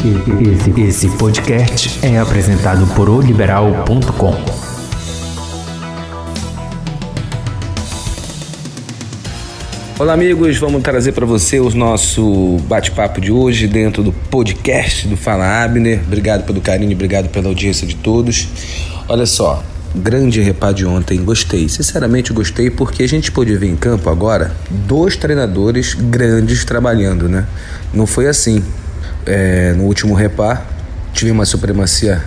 Esse, esse podcast é apresentado por oliberal.com. Olá, amigos. Vamos trazer para você o nosso bate-papo de hoje dentro do podcast do Fala Abner. Obrigado pelo carinho, obrigado pela audiência de todos. Olha só, grande repá de ontem, gostei. Sinceramente, gostei porque a gente pôde ver em campo agora dois treinadores grandes trabalhando, né? Não foi assim. É, no último repá, tive uma supremacia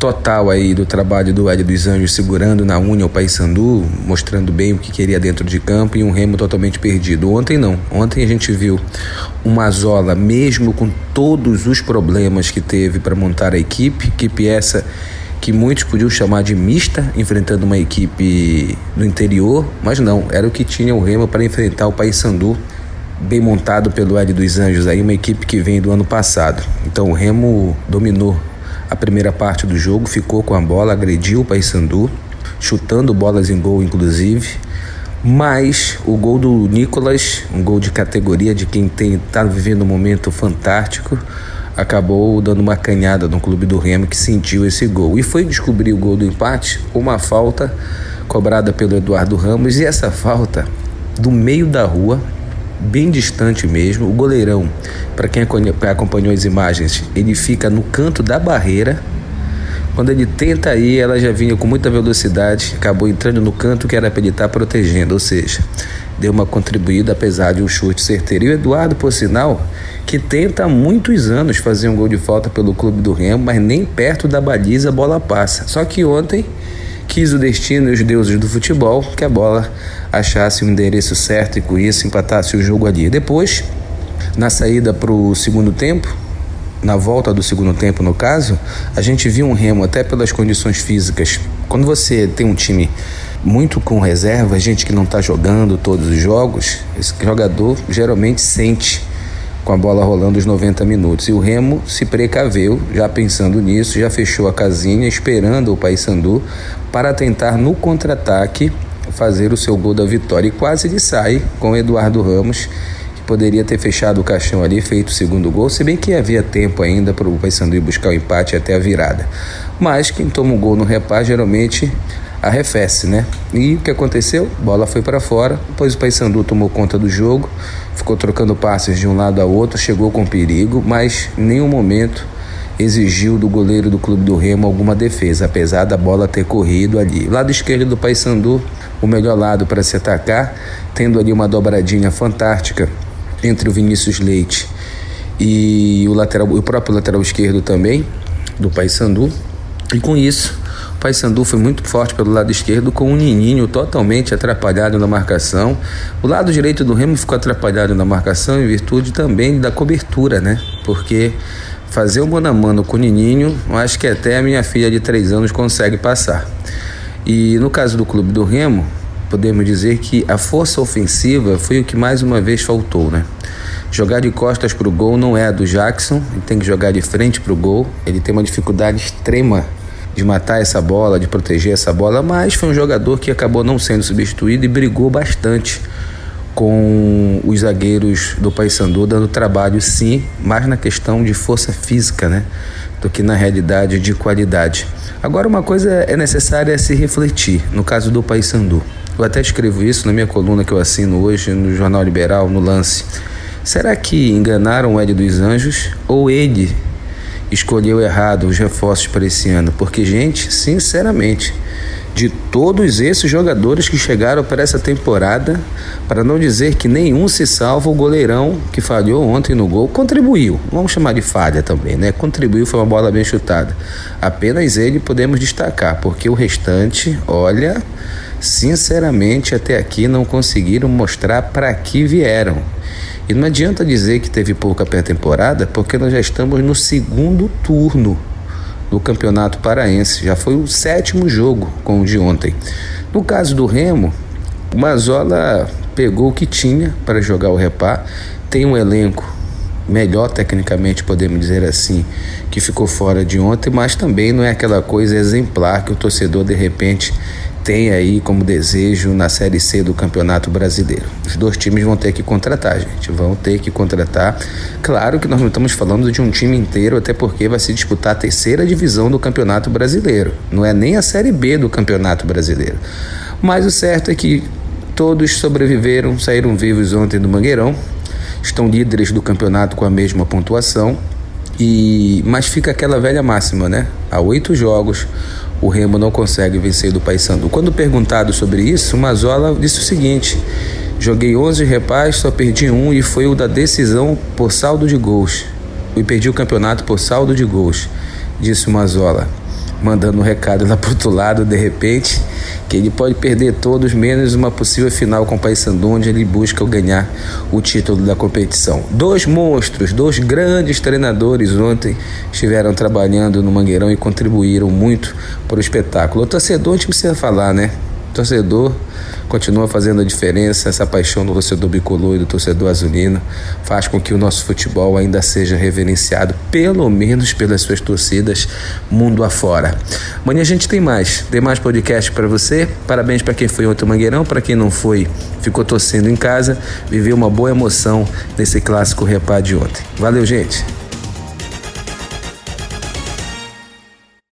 total aí do trabalho do Hélio dos Anjos segurando na unha o Paysandu, mostrando bem o que queria dentro de campo e um Remo totalmente perdido. Ontem não. Ontem a gente viu uma Zola, mesmo com todos os problemas que teve para montar a equipe, equipe essa que muitos podiam chamar de mista, enfrentando uma equipe do interior, mas não, era o que tinha o Remo para enfrentar o Paysandu, bem montado pelo Hélio dos Anjos, aí uma equipe que vem do ano passado. Então o Remo dominou a primeira parte do jogo, ficou com a bola, agrediu o Paysandu, chutando bolas em gol, inclusive. Mas o gol do Nicolas, um gol de categoria de quem está vivendo um momento fantástico, acabou dando uma canhada no clube do Remo que sentiu esse gol. E foi descobrir o gol do empate uma falta cobrada pelo Eduardo Ramos. E essa falta, do meio da rua, bem distante mesmo. O goleirão, para quem acompanhou as imagens, ele fica no canto da barreira. Quando ele tenta ir, ela já vinha com muita velocidade, acabou entrando no canto que era para ele estar protegendo, ou seja, deu uma contribuída apesar de um chute certeiro. E o Eduardo, por sinal, que tenta há muitos anos fazer um gol de falta pelo clube do Remo, mas nem perto da baliza a bola passa. Só que ontem quis o destino e os deuses do futebol que a bola achasse o endereço certo e com isso empatasse o jogo ali. Depois, na saída para o segundo tempo, na volta do segundo tempo no caso, a gente viu um Remo até pelas condições físicas. Quando você tem um time muito com reserva, gente que não está jogando todos os jogos, esse jogador geralmente sente com a bola rolando os 90 minutos. E o Remo se precaveu, já pensando nisso, já fechou a casinha, esperando o Paysandu para tentar no contra-ataque fazer o seu gol da vitória. E quase ele sai com Eduardo Ramos, que poderia ter fechado o caixão ali, feito o segundo gol, se bem que havia tempo ainda para o Paysandu ir buscar o empate até a virada. Mas quem toma o gol no repá geralmente arrefece, né? E o que aconteceu? Bola foi para fora, depois o Paysandu tomou conta do jogo, ficou trocando passes de um lado a outro, chegou com perigo, mas em nenhum momento exigiu do goleiro do clube do Remo alguma defesa, apesar da bola ter corrido ali. Lado esquerdo do Paysandu, o melhor lado para se atacar, tendo ali uma dobradinha fantástica entre o Vinícius Leite e o lateral, o próprio lateral esquerdo também do Paysandu. E com isso, Paysandu foi muito forte pelo lado esquerdo, com o Nininho totalmente atrapalhado na marcação. O lado direito do Remo ficou atrapalhado na marcação em virtude também da cobertura, né? Porque fazer o mano a mano com o Nininho, acho que até a minha filha de 3 anos consegue passar. E no caso do clube do Remo, podemos dizer que a força ofensiva foi o que mais uma vez faltou, né? Jogar de costas para o gol não é a do Jackson, ele tem que jogar de frente para o gol. Ele tem uma dificuldade extrema de matar essa bola, de proteger essa bola, mas foi um jogador que acabou não sendo substituído e brigou bastante com os zagueiros do Paysandu, dando trabalho sim, mais na questão de força física, né, do que na realidade de qualidade. Agora uma coisa é necessária se refletir, no caso do Paysandu. Eu até escrevo isso na minha coluna que eu assino hoje no Jornal Liberal, no Lance. Será que enganaram o Hélio dos Anjos ou ele escolheu errado os reforços para esse ano, porque, gente, sinceramente, de todos esses jogadores que chegaram para essa temporada, para não dizer que nenhum se salva, o goleirão que falhou ontem no gol contribuiu. Vamos chamar de falha também, né? Contribuiu, foi uma bola bem chutada. Apenas ele podemos destacar, porque o restante, olha, sinceramente, até aqui não conseguiram mostrar para que vieram. E não adianta dizer que teve pouca pré-temporada, porque nós já estamos no segundo turno do Campeonato Paraense. Já foi o sétimo jogo com o de ontem. No caso do Remo, o Mazola pegou o que tinha para jogar o repá, tem um elenco melhor tecnicamente, podemos dizer assim, que ficou fora de ontem, mas também não é aquela coisa exemplar que o torcedor de repente tem aí como desejo na Série C do Campeonato Brasileiro. Os dois times vão ter que contratar, gente. Vão ter que contratar. Claro que nós não estamos falando de um time inteiro, até porque vai se disputar a terceira divisão do Campeonato Brasileiro. Não é nem a Série B do Campeonato Brasileiro. Mas o certo é que todos sobreviveram, saíram vivos ontem do Mangueirão. Estão líderes do campeonato com a mesma pontuação. E mas fica aquela velha máxima, né? Há oito jogos, o Remo não consegue vencer do Paysandu. Quando perguntado sobre isso, Mazola disse o seguinte: joguei 11 repais, só perdi um e foi o da decisão por saldo de gols. E perdi o campeonato por saldo de gols, disse o Mazola, mandando um recado lá pro outro lado, de repente, que ele pode perder todos, menos uma possível final com o Paysandu, onde ele busca ganhar o título da competição. Dois monstros, dois grandes treinadores ontem estiveram trabalhando no Mangueirão e contribuíram muito para o espetáculo. O torcedor, a gente precisa falar, né? O torcedor continua fazendo a diferença. Essa paixão do torcedor bicolor e do torcedor azulino faz com que o nosso futebol ainda seja reverenciado, pelo menos pelas suas torcidas, mundo afora. Amanhã a gente tem mais, tem mais podcast para você. Parabéns para quem foi ontem Mangueirão, para quem não foi, ficou torcendo em casa, viveu uma boa emoção nesse clássico repá de ontem. Valeu, gente!